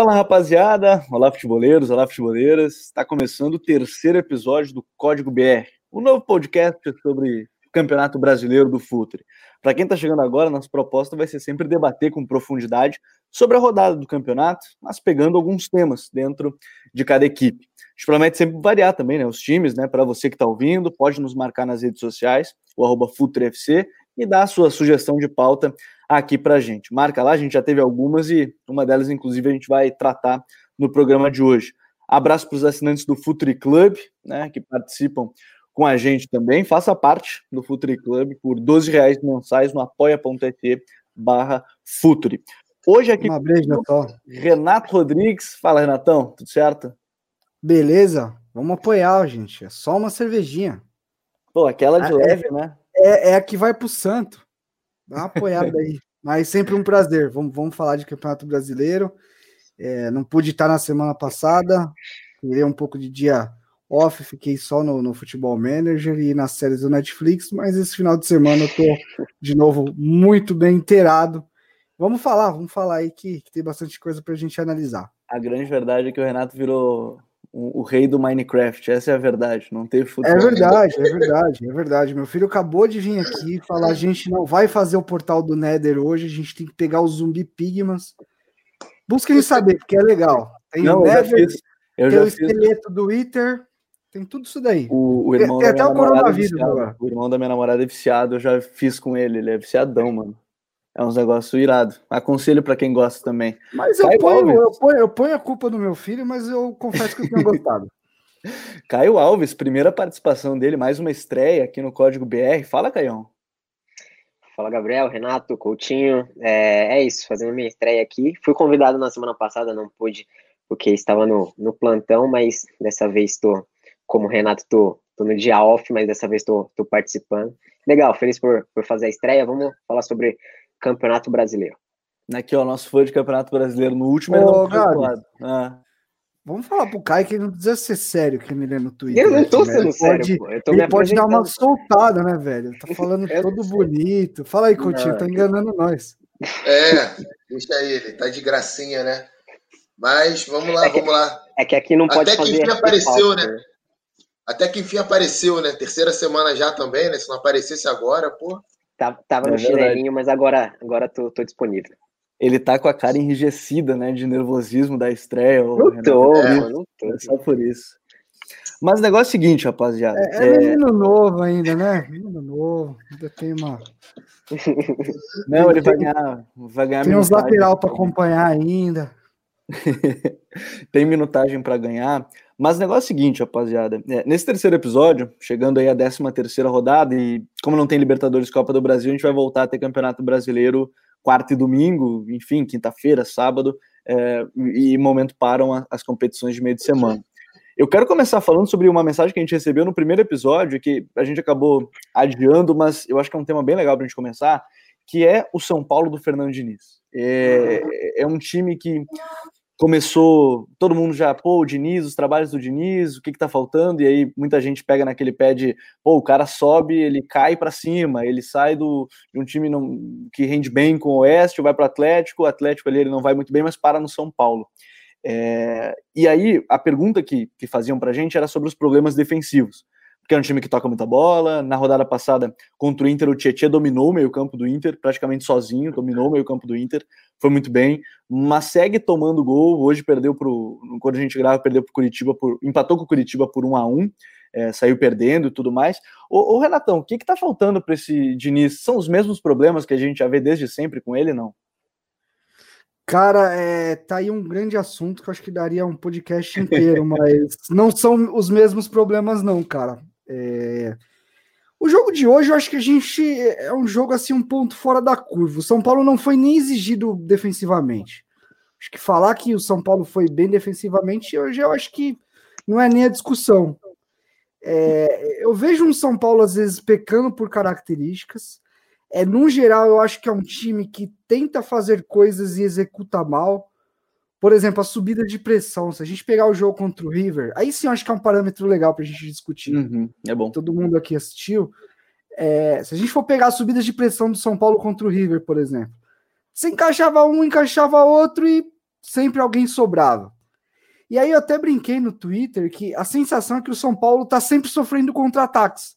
Fala rapaziada, olá futeboleiros, olá futeboleiras. Está começando o terceiro episódio do Código BR, o novo podcast sobre o Campeonato Brasileiro do Futre. Para quem está chegando agora, nossa proposta vai ser sempre debater com profundidade sobre a rodada do campeonato, mas pegando alguns temas dentro de cada equipe. A gente promete sempre variar também, né? Os times, né? Para você que está ouvindo, pode nos marcar nas redes sociais, o arroba FutreFC, e dar a sua sugestão de pauta aqui para a gente. Marca lá, a gente já teve algumas e uma delas, inclusive, a gente vai tratar no programa de hoje. Abraço para os assinantes do Futuri Club, né, que participam com a gente também. Faça parte do Futuri Club por 12 reais mensais no apoia.se barra Futuri. Hoje aqui Uma beijo, Renato Rodrigues. Fala, Renatão, tudo certo? Beleza, vamos apoiar, gente. É só uma cervejinha. Pô, aquela de ah, leve, é, né? É, é a que vai pro santo. Dá uma apoiada aí. Mas sempre um prazer. Vamos, vamos falar de Campeonato Brasileiro. É, não pude estar na semana passada. Queria um pouco de dia off, fiquei só no, no Futebol Manager e nas séries do Netflix, mas esse final de semana eu tô de novo muito bem inteirado. Vamos falar, vamos falar aí que, que tem bastante coisa pra gente analisar. A grande verdade é que o Renato virou o, o, rei do Minecraft, essa é a verdade, não teve futebol. É verdade, é verdade, é verdade. Meu filho acabou de vir aqui e falar: a gente não vai fazer o portal do Nether hoje, a gente tem que pegar o zumbi Pigmas. Busquem saber, porque é legal. Tem não, o Nether, tem o esqueleto do Wither, tem tudo isso daí. O, o irmão tem, tem até o coronavírus agora. O irmão da minha namorada é viciado, eu já fiz com ele, ele é viciadão, mano. É uns negócios irado. Aconselho para quem gosta também. Mas eu ponho, eu, ponho, eu ponho a culpa no meu filho, mas eu confesso que eu tenho gostado. Caio Alves, primeira participação dele, mais uma estreia aqui no Código BR. Fala, Caião. Fala, Gabriel, Renato, Coutinho. É, é isso, fazendo minha estreia aqui. Fui convidado na semana passada, não pude, porque estava no, no plantão, mas dessa vez estou, como Renato, estou no dia off, mas dessa vez estou participando. Legal, feliz por, por fazer a estreia. Vamos falar sobre Campeonato Brasileiro. Aqui, ó, nosso fã de Campeonato Brasileiro no último, ele não Gabi, ah. Vamos falar pro Caio que ele não precisa ser sério que ele lê no Twitter. Eu não tô aqui, sendo sério, pode, pô. ele pode dar uma soltada, né, velho? Tá falando todo bonito. Fala aí, Coutinho, tá enganando nós. É, deixa ele, tá de gracinha, né? Mas vamos lá, é que, vamos lá. É que aqui não pode Até que enfim apareceu, né? Até que enfim apareceu, né? Terceira semana já também, né? Se não aparecesse agora, pô. Tava, tava é no verdade. chinelinho, mas agora, agora tô, tô disponível. Ele tá com a cara enrijecida, né? De nervosismo da estreia. Não tô, é, não tô. É só por isso. Mas o negócio é o seguinte, rapaziada. É, é, menino novo ainda, né? Menino novo. Ainda tem uma. Não, ele vai ganhar. Vai ganhar tem uns lateral para acompanhar ainda. tem minutagem para ganhar. Mas o negócio é o seguinte, rapaziada. É, nesse terceiro episódio, chegando aí a 13 terceira rodada, e como não tem Libertadores Copa do Brasil, a gente vai voltar a ter Campeonato Brasileiro quarta e domingo, enfim, quinta-feira, sábado, é, e momento param as competições de meio de semana. Eu quero começar falando sobre uma mensagem que a gente recebeu no primeiro episódio, que a gente acabou adiando, mas eu acho que é um tema bem legal para a gente começar, que é o São Paulo do Fernando Diniz. É, é um time que começou, todo mundo já, pô, o Diniz, os trabalhos do Diniz, o que que tá faltando? E aí muita gente pega naquele pé de, pô, o cara sobe, ele cai para cima, ele sai do, de um time não, que rende bem com o Oeste, vai para o Atlético, o Atlético ali ele não vai muito bem, mas para no São Paulo. É, e aí a pergunta que, que faziam pra gente era sobre os problemas defensivos porque é um time que toca muita bola. Na rodada passada, contra o Inter, o Tietchan dominou o meio-campo do Inter, praticamente sozinho, dominou o meio-campo do Inter, foi muito bem, mas segue tomando gol. Hoje perdeu pro. Quando a gente grava, perdeu pro Curitiba, por, empatou com o Curitiba por 1 a 1 é, saiu perdendo e tudo mais. Ô, ô Renatão, o que, que tá faltando para esse Diniz? São os mesmos problemas que a gente já vê desde sempre com ele, não? Cara, é, tá aí um grande assunto que eu acho que daria um podcast inteiro, mas não são os mesmos problemas, não, cara. É... O jogo de hoje, eu acho que a gente é um jogo assim um ponto fora da curva. O São Paulo não foi nem exigido defensivamente. Acho que falar que o São Paulo foi bem defensivamente, hoje eu acho que não é nem a discussão. É, eu vejo um São Paulo às vezes pecando por características. É, no geral, eu acho que é um time que tenta fazer coisas e executa mal. Por exemplo, a subida de pressão. Se a gente pegar o jogo contra o River, aí sim eu acho que é um parâmetro legal para a gente discutir. Uhum, é bom. Todo mundo aqui assistiu. É, se a gente for pegar as subidas de pressão do São Paulo contra o River, por exemplo, você encaixava um, encaixava outro e sempre alguém sobrava. E aí eu até brinquei no Twitter que a sensação é que o São Paulo está sempre sofrendo contra-ataques.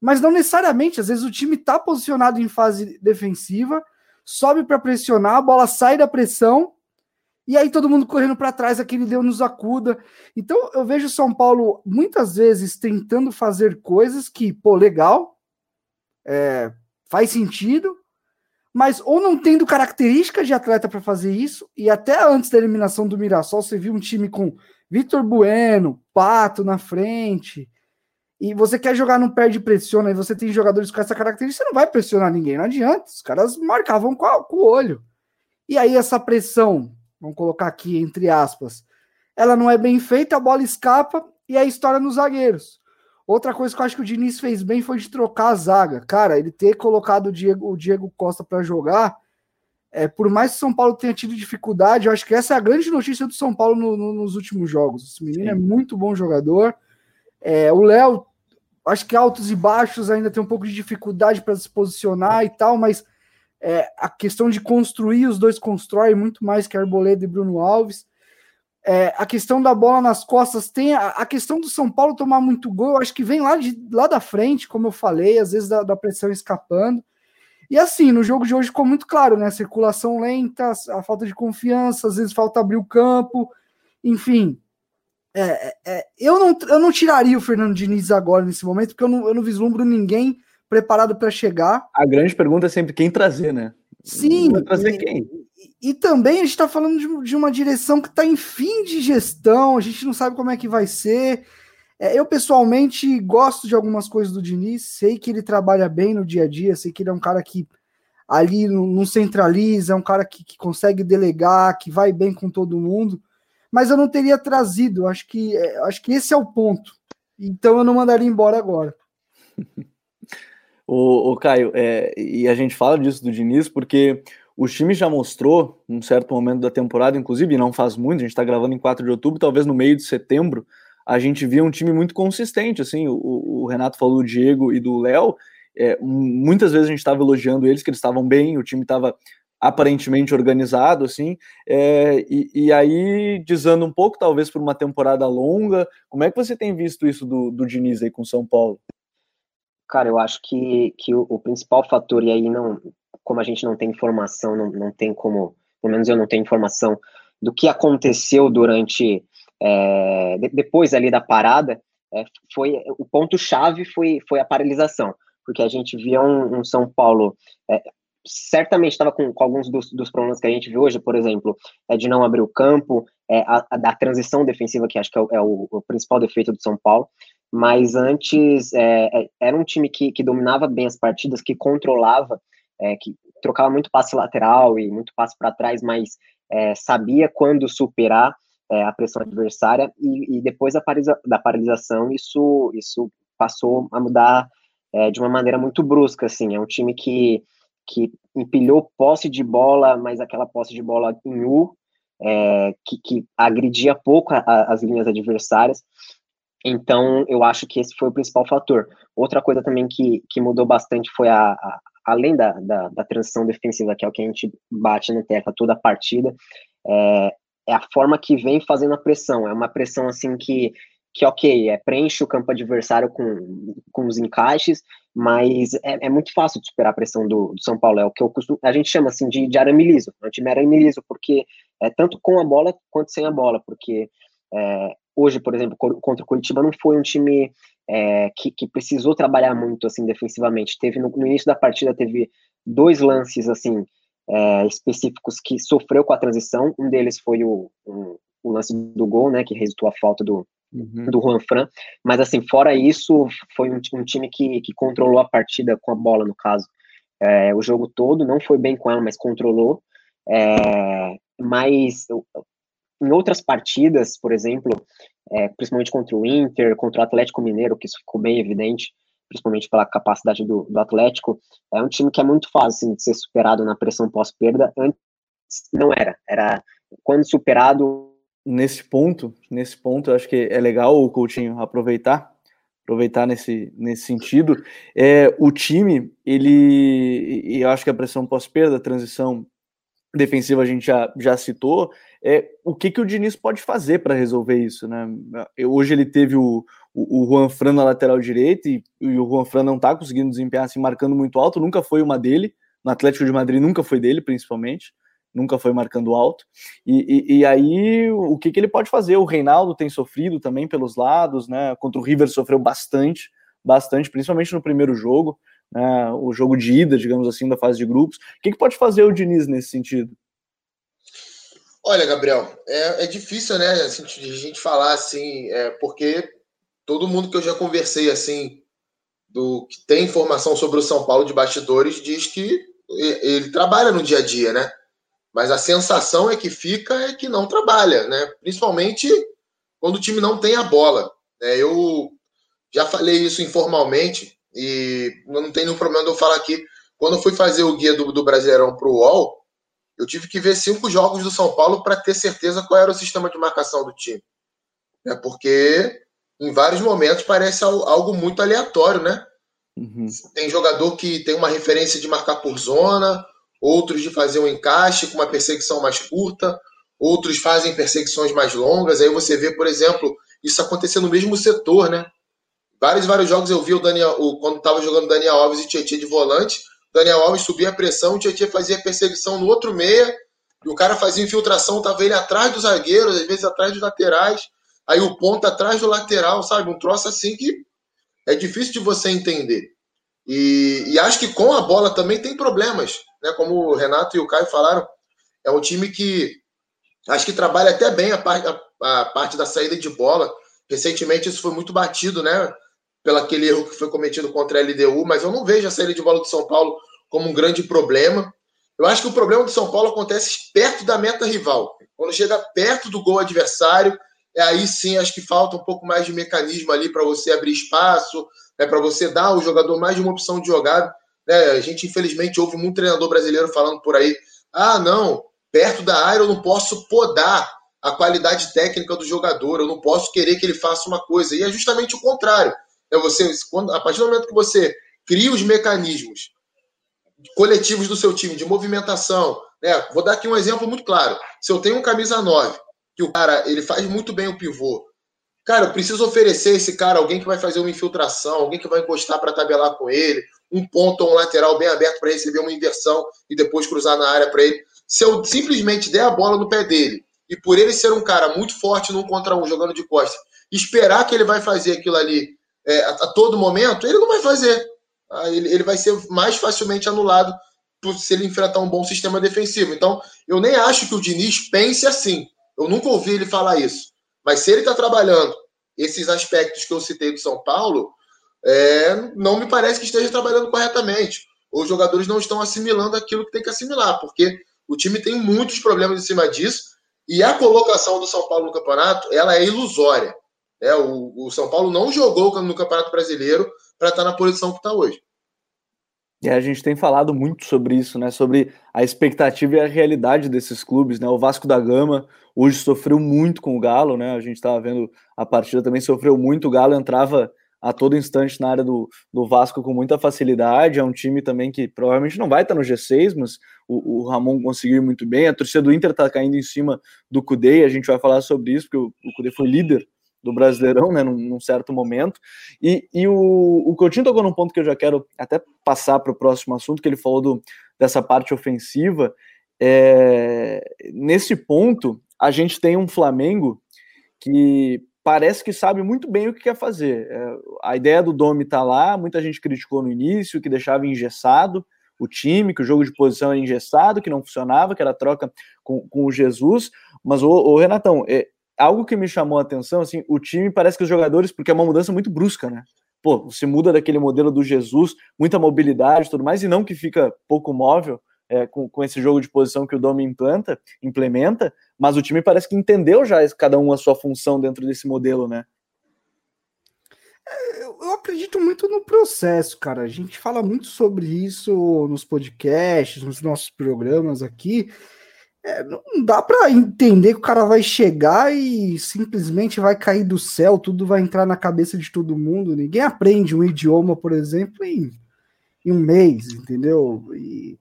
Mas não necessariamente, às vezes o time está posicionado em fase defensiva, sobe para pressionar, a bola sai da pressão, e aí todo mundo correndo para trás, aquele deu nos acuda. Então eu vejo São Paulo muitas vezes tentando fazer coisas que, pô, legal, é, faz sentido, mas ou não tendo características de atleta para fazer isso, e até antes da eliminação do Mirassol, você viu um time com Vitor Bueno, Pato na frente, e você quer jogar no pé de pressiona, e você tem jogadores com essa característica, você não vai pressionar ninguém, não adianta, os caras marcavam com o olho. E aí essa pressão, vamos colocar aqui entre aspas, ela não é bem feita, a bola escapa e a história nos zagueiros. Outra coisa que eu acho que o Diniz fez bem foi de trocar a zaga. Cara, ele ter colocado o Diego, o Diego Costa para jogar, é, por mais que o São Paulo tenha tido dificuldade, eu acho que essa é a grande notícia do São Paulo no, no, nos últimos jogos. Esse menino é Sim. é muito bom jogador. É, o Léo, acho que altos e baixos ainda tem um pouco de dificuldade para se posicionar e tal, mas é, a questão de construir, os dois constroem muito mais que Arboleda e Bruno Alves. É, a questão da bola nas costas tem a, a, questão do São Paulo tomar muito gol, acho que vem lá, de, lá da frente, como eu falei, às vezes da, da pressão escapando. E assim, no jogo de hoje ficou muito claro, né? Circulação lenta, a falta de confiança, às vezes falta abrir o campo, enfim. É, é, é, eu, não, eu não tiraria o Fernando Diniz agora nesse momento, porque eu não, eu não vislumbro ninguém preparado para chegar. A grande pergunta é sempre quem trazer, né? Sim. Vai trazer quem? E também a gente está falando de, de, uma direção que está em fim de gestão, a gente não sabe como é que vai ser. É, eu, pessoalmente, gosto de algumas coisas do Diniz, sei que ele trabalha bem no dia a dia, sei que ele é um cara que ali não, não centraliza, é um cara que, que, consegue delegar, que vai bem com todo mundo, mas eu não teria trazido, acho que, é, acho que esse é o ponto. Então eu não mandaria embora agora. O, o Caio, é, e a gente fala disso do Diniz porque o time já mostrou, num certo momento da temporada, inclusive, não faz muito, a gente está gravando em 4 de outubro, talvez no meio de setembro, a gente via um time muito consistente, assim, o, o Renato falou do Diego e do Léo, é, muitas vezes a gente estava elogiando eles, que eles estavam bem, o time estava aparentemente organizado, assim, é, e, e, aí, dizendo um pouco, talvez por uma temporada longa, como é que você tem visto isso do, do Diniz aí com São Paulo? Cara, eu acho que, que o, o principal fator, e aí não, como a gente não tem informação, não, não tem como, pelo menos eu não tenho informação do que aconteceu durante, é, depois ali da parada, é, foi o ponto chave foi, foi a paralisação, porque a gente via um, um São Paulo é, certamente estava com, com, alguns dos, dos, problemas que a gente vê hoje, por exemplo, é de não abrir o campo, é, a, a, da transição defensiva, que acho que é, o, é o, o principal defeito do São Paulo, mas antes é, é era um time que, que dominava bem as partidas, que controlava é, que trocava muito passe lateral e muito passe para trás, mas é, sabia quando superar é, a pressão adversária e, e depois da, parisa, da, paralisação isso isso passou a mudar é, de uma maneira muito brusca, assim, é um time que que empilhou posse de bola, mas aquela posse de bola em U, que, que, agredia pouco a, a, as linhas adversárias. Então, eu acho que esse foi o principal fator. Outra coisa também que, que mudou bastante foi a, a, além da, da, da, transição defensiva, que é o que a gente bate na tecla toda a partida, é, é, a forma que vem fazendo a pressão. É uma pressão assim que, que ok, é, preenche o campo adversário com, com os encaixes, mas é, é muito fácil de superar a pressão do, do, São Paulo. É o que eu costumo, a gente chama assim de, de arame liso. É um time arame liso, porque é tanto com a bola quanto sem a bola, porque é, hoje, por exemplo, contra o Curitiba não foi um time é, que, que, precisou trabalhar muito assim defensivamente. Teve no, no, início da partida teve dois lances assim é, específicos que sofreu com a transição. Um deles foi o, um, o lance do gol, né, que resultou a falta do uhum. do Juan Fran. Mas assim, fora isso, foi um, um time que, que controlou a partida com a bola no caso. É, o jogo todo não foi bem com ela, mas controlou. É, mas em outras partidas, por exemplo, é, principalmente contra o Inter, contra o Atlético Mineiro, que isso ficou bem evidente, principalmente pela capacidade do, do Atlético, é um time que é muito fácil assim, de ser superado na pressão pós-perda. Antes não era, era quando superado. Nesse ponto, nesse ponto, eu acho que é legal o Coutinho aproveitar, aproveitar nesse, nesse sentido. É, o time, ele, eu acho que a pressão pós-perda, a transição defensiva a gente já, já citou, é o que, que o Diniz pode fazer para resolver isso, né? Hoje ele teve o, o, o Juan Fran na lateral direita e, e o Juan Fran não está conseguindo desempenhar assim, marcando muito alto, nunca foi uma dele, no Atlético de Madrid nunca foi dele, principalmente, nunca foi marcando alto. E, e, e, aí, o que, que ele pode fazer? O Reinaldo tem sofrido também pelos lados, né? Contra o River sofreu bastante, bastante, principalmente no primeiro jogo, né? O jogo de ida, digamos assim, da fase de grupos. O que, que pode fazer o Diniz nesse sentido? Olha, Gabriel, é, é difícil, né, assim, a gente falar assim, é, porque todo mundo que eu já conversei assim, do que tem informação sobre o São Paulo de bastidores, diz que ele trabalha no dia a dia, né? Mas a sensação é que fica é que não trabalha, né? Principalmente quando o time não tem a bola. Né? Eu já falei isso informalmente e não tem nenhum problema de eu falar aqui. Quando eu fui fazer o guia do, do Brasileirão para o UOL, eu tive que ver cinco jogos do São Paulo para ter certeza qual era o sistema de marcação do time. É porque em vários momentos parece algo muito aleatório, né? Uhum. Tem jogador que tem uma referência de marcar por zona, outros de fazer um encaixe com uma perseguição mais curta, outros fazem perseguições mais longas. Aí você vê, por exemplo, isso acontecer no mesmo setor, né? Vários, vários jogos eu vi o Daniel, o, quando estava jogando Daniel Alves e Tietchan de volante, Daniel Alves subia a pressão, o Tietchan fazia perseguição no outro meia, e o cara fazia infiltração, tava ele atrás dos zagueiros, às vezes atrás dos laterais, aí o ponto atrás do lateral, sabe? Um troço assim que é difícil de você entender. E, e acho que com a bola também tem problemas né? Como o Renato e o Caio falaram, é um time que acho que trabalha até bem a a, a parte da saída de bola. Recentemente isso foi muito batido, né? Pelo aquele erro que foi cometido contra a LDU, mas eu não vejo a saída de bola do São Paulo como um grande problema. Eu acho que o problema do São Paulo acontece perto da meta rival. Quando chega perto do gol adversário, é aí sim acho que falta um pouco mais de mecanismo ali para você abrir espaço, né, para você dar ao jogador mais de uma opção de jogada. Né? A gente, infelizmente, ouve muito treinador brasileiro falando por aí: ah, não, perto da área eu não posso podar a qualidade técnica do jogador, eu não posso querer que ele faça uma coisa. E é justamente o contrário. É você, quando, a partir do momento que você cria os mecanismos coletivos do seu time, de movimentação, né? vou dar aqui um exemplo muito claro. Se eu tenho um camisa 9, que o cara ele faz muito bem o pivô, Cara, eu preciso oferecer esse cara alguém que vai fazer uma infiltração, alguém que vai encostar para tabelar com ele, um ponto ou um lateral bem aberto para receber uma inversão e depois cruzar na área para ele. Se eu simplesmente der a bola no pé dele e por ele ser um cara muito forte num contra um, jogando de costas, esperar que ele vai fazer aquilo ali é, a, a, todo momento, ele não vai fazer. Ah, ele, ele vai ser mais facilmente anulado por, se ele enfrentar um bom sistema defensivo. Então, eu nem acho que o Diniz pense assim. Eu nunca ouvi ele falar isso. Mas se ele está trabalhando esses aspectos que eu citei do São Paulo, é, não me parece que esteja trabalhando corretamente. Os jogadores não estão assimilando aquilo que tem que assimilar, porque o time tem muitos problemas em cima disso e a colocação do São Paulo no campeonato ela é ilusória. É, o, o São Paulo não jogou no Campeonato Brasileiro para estar na posição que está hoje. E a gente tem falado muito sobre isso, né? Sobre a expectativa e a realidade desses clubes, né? O Vasco da Gama hoje sofreu muito com o Galo, né? A gente estava vendo a partida também sofreu muito. O Galo entrava a todo instante na área do, do Vasco com muita facilidade. É um time também que provavelmente não vai estar no G6, mas o, o Ramon conseguiu muito bem. A torcida do Inter está caindo em cima do Cudê, a gente vai falar sobre isso, porque o, o Cudê foi líder do Brasileirão, né, num, num, certo momento. E, e o, o Coutinho tocou num ponto que eu já quero até passar para o próximo assunto, que ele falou do, dessa parte ofensiva. É, nesse ponto, a gente tem um Flamengo que parece que sabe muito bem o que quer fazer. É, a ideia do Domi está lá, muita gente criticou no início, que deixava engessado o time, que o jogo de posição era engessado, que não funcionava, que era troca com, com o Jesus. Mas, o Renatão, é, algo que me chamou a atenção, assim, o time parece que os jogadores, porque é uma mudança muito brusca, né? Pô, você muda daquele modelo do Jesus, muita mobilidade tudo mais, e não que fica pouco móvel é, com, com esse jogo de posição que o Domi implanta, implementa, mas o time parece que entendeu já cada um a sua função dentro desse modelo, né? É, eu acredito muito no processo, cara. A gente fala muito sobre isso nos podcasts, nos nossos programas aqui. É, não dá para entender que o cara vai chegar e simplesmente vai cair do céu, tudo vai entrar na cabeça de todo mundo. Ninguém aprende um idioma, por exemplo, em, em um mês, entendeu? E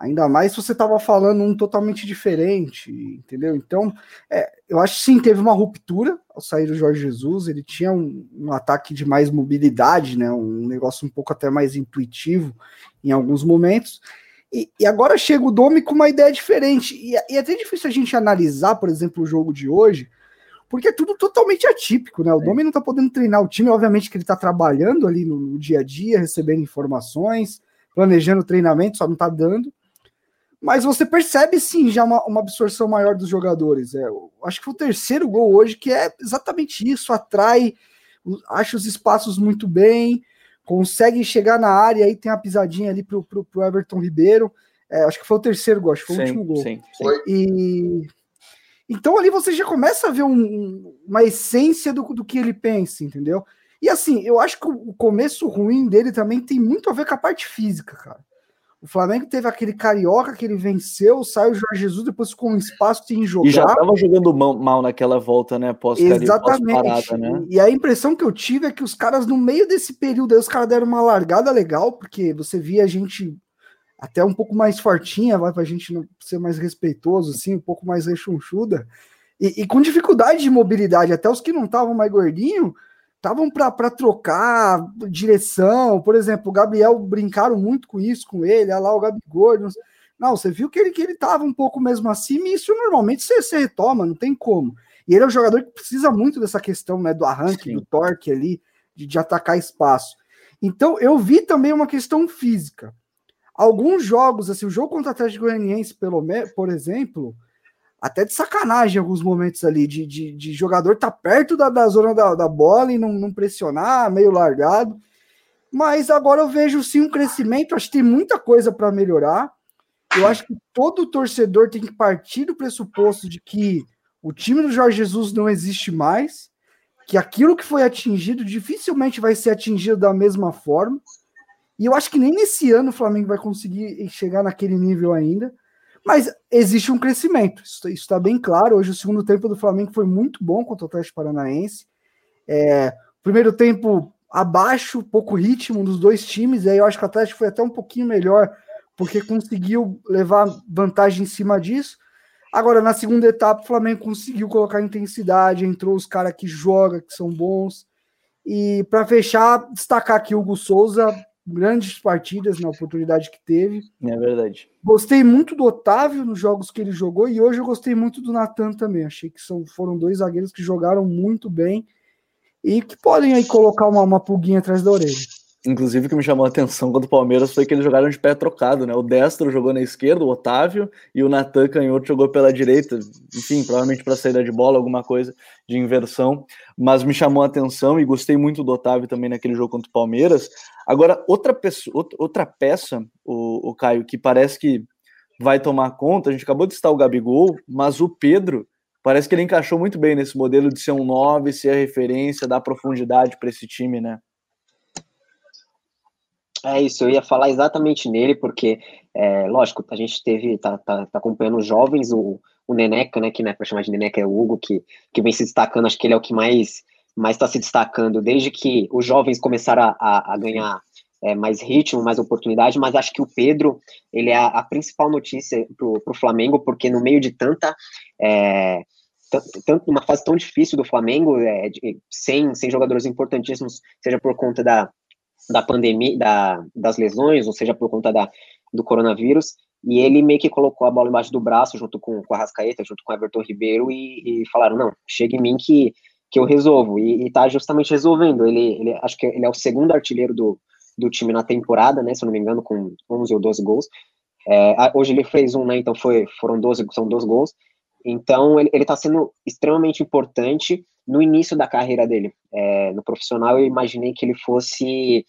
Ainda mais se você estava falando um totalmente diferente, entendeu? Então, é, eu acho que sim, teve uma ruptura ao sair do Jorge Jesus. Ele tinha um, um, ataque de mais mobilidade, né? Um negócio um pouco até mais intuitivo em alguns momentos. E, e agora chega o Domi com uma ideia diferente. E, e, é até difícil a gente analisar, por exemplo, o jogo de hoje, porque é tudo totalmente atípico, né? O é. Domi não tá podendo treinar o time, obviamente que ele tá trabalhando ali no, no dia a dia, recebendo informações, planejando treinamento, só não tá dando mas você percebe sim já uma, uma absorção maior dos jogadores. É, acho que foi o terceiro gol hoje que é exatamente isso, atrai, acha os espaços muito bem, consegue chegar na área e tem a pisadinha ali pro, pro, pro Everton Ribeiro. É, acho que foi o terceiro gol, acho que foi sim, o último gol. Sim, sim. E então ali você já começa a ver um, uma essência do, do que ele pensa, entendeu? E assim, eu acho que o começo ruim dele também tem muito a ver com a parte física, cara. O Flamengo teve aquele carioca que ele venceu, saiu o Jorge Jesus, depois com um espaço sem jogar. E já estava jogando mal naquela volta, né? Pós Exatamente. Pós parada, né? E a impressão que eu tive é que os caras, no meio desse período, aí, os caras deram uma largada legal, porque você via a gente até um pouco mais fortinha, vai pra gente não ser mais respeitoso, assim, um pouco mais rechonchuda. E, e com dificuldade de mobilidade, até os que não estavam mais gordinhos estavam para trocar direção, por exemplo, o Gabriel brincaram muito com isso com ele, olha lá o Gabigol, não, você viu que ele que ele estava um pouco mesmo assim, e isso normalmente você, você, retoma, não tem como. E ele é um jogador que precisa muito dessa questão, né, do arranque, Sim. do torque ali, de, de atacar espaço. Então, eu vi também uma questão física. Alguns jogos, assim, o jogo contra o Atlético Goianiense, pelo por exemplo, até de sacanagem em alguns momentos ali, de, de, de jogador tá perto da, da zona da, da bola e não, não, pressionar, meio largado. Mas agora eu vejo sim um crescimento, acho que tem muita coisa para melhorar. Eu acho que todo torcedor tem que partir do pressuposto de que o time do Jorge Jesus não existe mais, que aquilo que foi atingido dificilmente vai ser atingido da mesma forma. E eu acho que nem nesse ano o Flamengo vai conseguir chegar naquele nível ainda. Mas existe um crescimento, isso está bem claro. Hoje o segundo tempo do Flamengo foi muito bom contra o Atlético Paranaense. É, primeiro tempo abaixo, pouco ritmo dos dois times, aí eu acho que o Atlético foi até um pouquinho melhor, porque conseguiu levar vantagem em cima disso. Agora, na segunda etapa, o Flamengo conseguiu colocar intensidade, entrou os caras que jogam, que são bons. E para fechar, destacar aqui o Hugo Souza, grandes partidas na oportunidade que teve. É verdade. Gostei muito do Otávio nos jogos que ele jogou e hoje eu gostei muito do Natan também. Achei que são, foram dois zagueiros que jogaram muito bem e que podem aí colocar uma, uma pulguinha atrás da orelha. Inclusive, o que me chamou a atenção quando o Palmeiras foi que eles jogaram de pé trocado, né? O Destro jogou na esquerda, o Otávio, e o Natan Canhoto jogou pela direita. Enfim, provavelmente para saída de bola, alguma coisa de inversão. Mas me chamou a atenção e gostei muito do Otávio também naquele jogo contra o Palmeiras. Agora, outra, pessoa, outra peça, o, o Caio, que parece que vai tomar conta, a gente acabou de citar o Gabigol, mas o Pedro parece que ele encaixou muito bem nesse modelo de ser um 9, ser a referência, dar profundidade para esse time, né? É isso, eu ia falar exatamente nele, porque, é, lógico, a gente teve, tá, tá, tá acompanhando os jovens, o, o Neneca, né, que é para chamar de Neneca, é o Hugo, que, que vem se destacando, acho que ele é o que mais mais está se destacando desde que os jovens começaram a, a, a ganhar é, mais ritmo, mais oportunidade, mas acho que o Pedro, ele é a, a principal notícia para o Flamengo, porque no meio de tanta... É, tanto uma fase tão difícil do Flamengo, é, de, sem, sem jogadores importantíssimos, seja por conta da, da pandemia, da, das lesões, ou seja, por conta da, do coronavírus, e ele meio que colocou a bola embaixo do braço, junto com, com a Rascaeta, junto com o Everton Ribeiro, e, e falaram, não, chega em mim que, que eu resolvo, e, está justamente resolvendo, ele, ele, acho que ele é o segundo artilheiro do, do time na temporada, né, se eu não me engano, com 11 ou 12 gols, é, hoje ele fez um, né, então foi, foram 12, são 12 gols, então ele está sendo extremamente importante no início da carreira dele, é, no profissional eu imaginei que ele fosse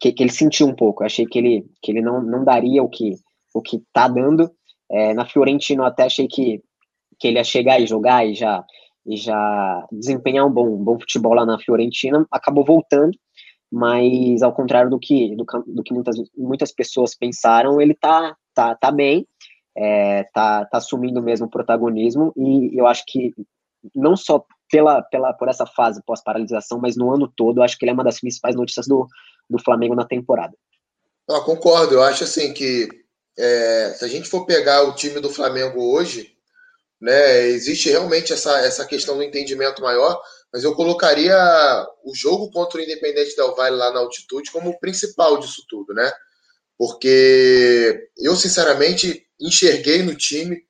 que, que, ele sentiu um pouco. Eu achei que ele, que ele não, não daria o que o que tá dando. É, na Fiorentina eu até achei que, que ele ia chegar e jogar e já e já desempenhar um bom, um bom futebol lá na Fiorentina, acabou voltando, mas ao contrário do que, do, do que muitas, muitas pessoas pensaram, ele tá, tá, tá bem, é, tá, tá assumindo mesmo o protagonismo, e eu acho que não só pela, pela, por essa fase pós-paralisação, mas no ano todo, eu acho que ele é uma das principais notícias do, do Flamengo na temporada. concordo, eu acho assim que é, se a gente for pegar o time do Flamengo hoje, né, existe realmente essa, essa questão do entendimento maior, mas eu colocaria o jogo contra o Independente Del Valle lá na altitude como o principal disso tudo, né? Porque eu, sinceramente, enxerguei no time,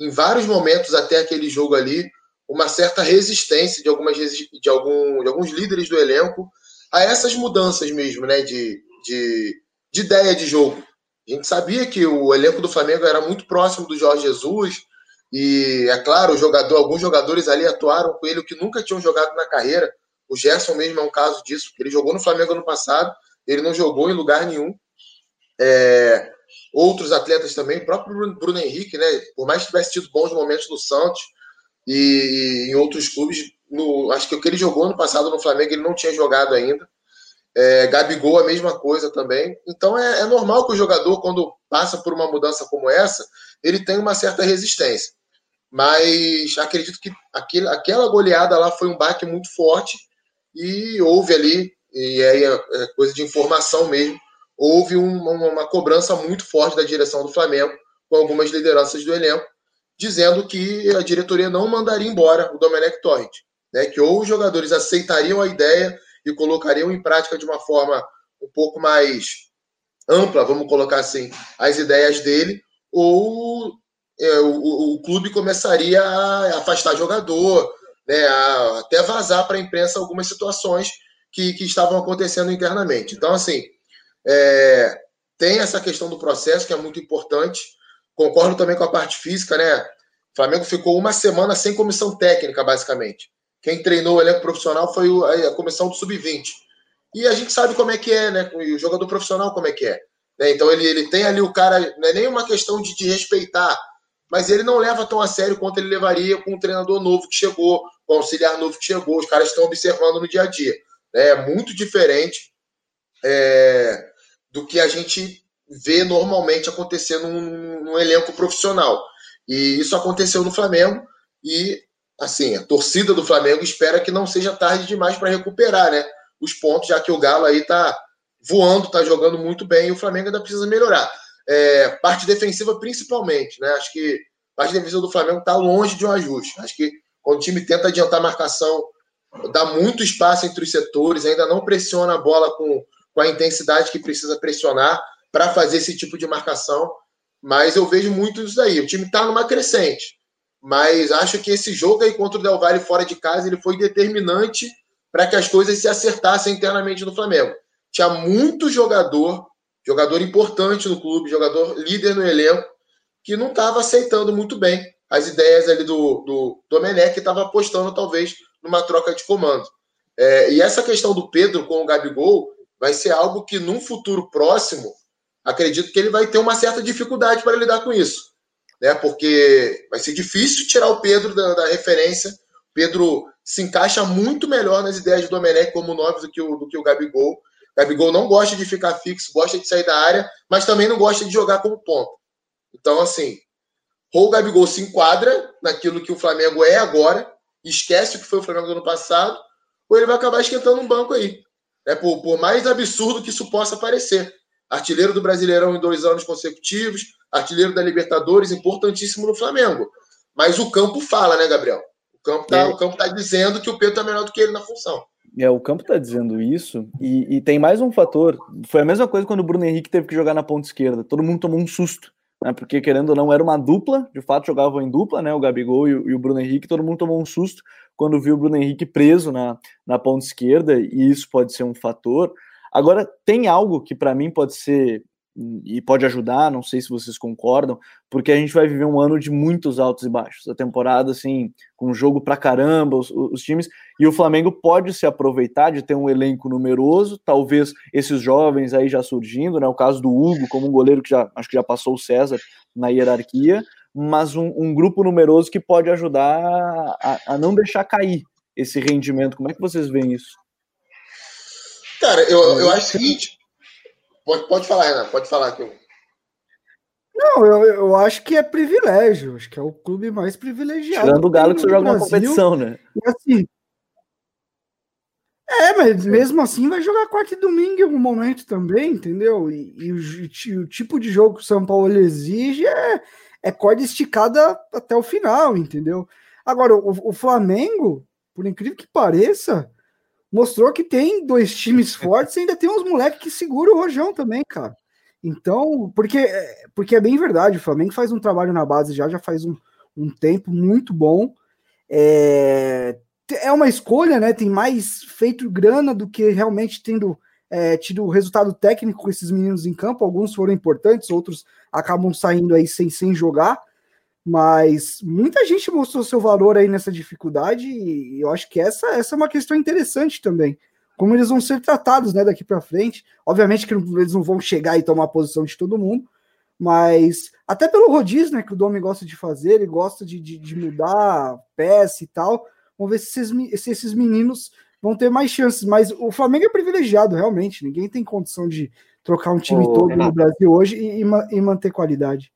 em vários momentos até aquele jogo ali, uma certa resistência de, algumas, de, algum, de alguns líderes do elenco a essas mudanças mesmo, né? De, de, de ideia de jogo. A gente sabia que o elenco do Flamengo era muito próximo do Jorge Jesus, e é claro, jogador, alguns jogadores ali atuaram com ele que nunca tinham jogado na carreira. O Gerson mesmo é um caso disso, ele jogou no Flamengo ano passado, ele não jogou em lugar nenhum. É, outros atletas também, o próprio Bruno, Bruno Henrique, né? Por mais que tivesse tido bons momentos no Santos e, e em outros clubes, no, acho que o que ele jogou no passado no Flamengo ele não tinha jogado ainda. É, Gabigol, a mesma coisa também. Então é, é, normal que o jogador, quando passa por uma mudança como essa, ele tem uma certa resistência. Mas acredito que aquele, aquela goleada lá foi um baque muito forte e houve ali, e aí é, é coisa de informação mesmo, houve uma, uma cobrança muito forte da direção do Flamengo, com algumas lideranças do elenco, dizendo que a diretoria não mandaria embora o Domenech Torrent. Né, que ou os jogadores aceitariam a ideia e colocariam em prática de uma forma um pouco mais ampla, vamos colocar assim, as ideias dele, ou é, o, o, clube começaria a afastar jogador, né, a, até vazar para a imprensa algumas situações que, que estavam acontecendo internamente. Então, assim, é, tem essa questão do processo que é muito importante. Concordo também com a parte física, né? O Flamengo ficou uma semana sem comissão técnica, basicamente. Quem treinou o elenco profissional foi a comissão do sub-20. E a gente sabe como é que é, né? O jogador profissional como é que é. Né? Então ele, ele tem ali o cara, não é nem uma questão de, de respeitar, mas ele não leva tão a sério quanto ele levaria com um treinador novo que chegou, com um auxiliar novo que chegou. Os caras estão observando no dia a dia. Né? É muito diferente é, do que a gente vê normalmente acontecendo num, num elenco profissional. E isso aconteceu no Flamengo e assim, a torcida do Flamengo espera que não seja tarde demais para recuperar, né? Os pontos, já que o Galo aí tá voando, tá jogando muito bem e o Flamengo ainda precisa melhorar. É, parte defensiva, principalmente, né? Acho que a parte defensiva do Flamengo está longe de um ajuste. Acho que quando o time tenta adiantar a marcação, dá muito espaço entre os setores, ainda não pressiona a bola com, com a intensidade que precisa pressionar para fazer esse tipo de marcação. Mas eu vejo muito isso daí. O time está numa crescente mas acho que esse jogo aí contra o Del Valle fora de casa ele foi determinante para que as coisas se acertassem internamente no Flamengo. Tinha muito jogador, jogador importante no clube, jogador líder no elenco, que não estava aceitando muito bem as ideias ali do, do Domenech, que estava apostando talvez numa troca de comando. É, e essa questão do Pedro com o Gabigol vai ser algo que num futuro próximo, acredito que ele vai ter uma certa dificuldade para lidar com isso né? Porque vai ser difícil tirar o Pedro da, da referência. Pedro se encaixa muito melhor nas ideias do Domenech como nove do que o, do que o Gabigol. Gabigol não gosta de ficar fixo, gosta de sair da área, mas também não gosta de jogar como ponto. Então, assim, ou o Gabigol se enquadra naquilo que o Flamengo é agora, esquece o que foi o Flamengo do ano passado, ou ele vai acabar esquentando um banco aí. Né? Por, por mais absurdo que isso possa parecer. Artilheiro do Brasileirão em dois anos consecutivos, artilheiro da Libertadores, importantíssimo no Flamengo. Mas o campo fala, né, Gabriel? O campo tá, é. o campo tá dizendo que o Pedro tá melhor do que ele na função. É, o campo tá dizendo isso, e, e, tem mais um fator. Foi a mesma coisa quando o Bruno Henrique teve que jogar na ponta esquerda. Todo mundo tomou um susto, né? Porque, querendo ou não, era uma dupla, de fato jogavam em dupla, né? O Gabigol e o, e o Bruno Henrique, todo mundo tomou um susto quando viu o Bruno Henrique preso na, na ponta esquerda, e isso pode ser um fator. Agora, tem algo que para mim pode ser e pode ajudar, não sei se vocês concordam, porque a gente vai viver um ano de muitos altos e baixos. A temporada, assim, com jogo pra caramba, os, os, times, e o Flamengo pode se aproveitar de ter um elenco numeroso, talvez esses jovens aí já surgindo, né? O caso do Hugo, como um goleiro que já acho que já passou o César na hierarquia, mas um, um grupo numeroso que pode ajudar a, a não deixar cair esse rendimento. Como é que vocês veem isso? Cara, eu, eu acho o seguinte Pode, pode falar, Renan, pode falar aqui. Não, eu, eu acho que é privilégio. Acho que é o clube mais privilegiado. Tirando o Galo que você joga uma competição, né? E assim. É, mas mesmo assim vai jogar quarta e domingo em algum momento também, entendeu? E, e, o, e, o, tipo de jogo que o São Paulo exige é, é corda esticada até o final, entendeu? Agora, o, o Flamengo, por incrível que pareça, mostrou que tem dois times fortes e ainda tem uns moleques que seguram o rojão também, cara. Então, porque, porque é bem verdade, o Flamengo faz um trabalho na base já, já faz um, um tempo muito bom. É, é uma escolha, né? Tem mais feito grana do que realmente tendo é, tido resultado técnico com esses meninos em campo. Alguns foram importantes, outros acabam saindo aí sem, sem jogar. Mas muita gente mostrou seu valor aí nessa dificuldade e eu acho que essa, essa é uma questão interessante também. Como eles vão ser tratados né, daqui para frente. Obviamente que eles não vão chegar e tomar a posição de todo mundo, mas até pelo rodízio né, que o Domi gosta de fazer, ele gosta de, de, de mudar peça e tal. Vamos ver se esses, se esses meninos vão ter mais chances. Mas o Flamengo é privilegiado, realmente. Ninguém tem condição de trocar um time todo Renato. no Brasil hoje e, e, e, manter qualidade.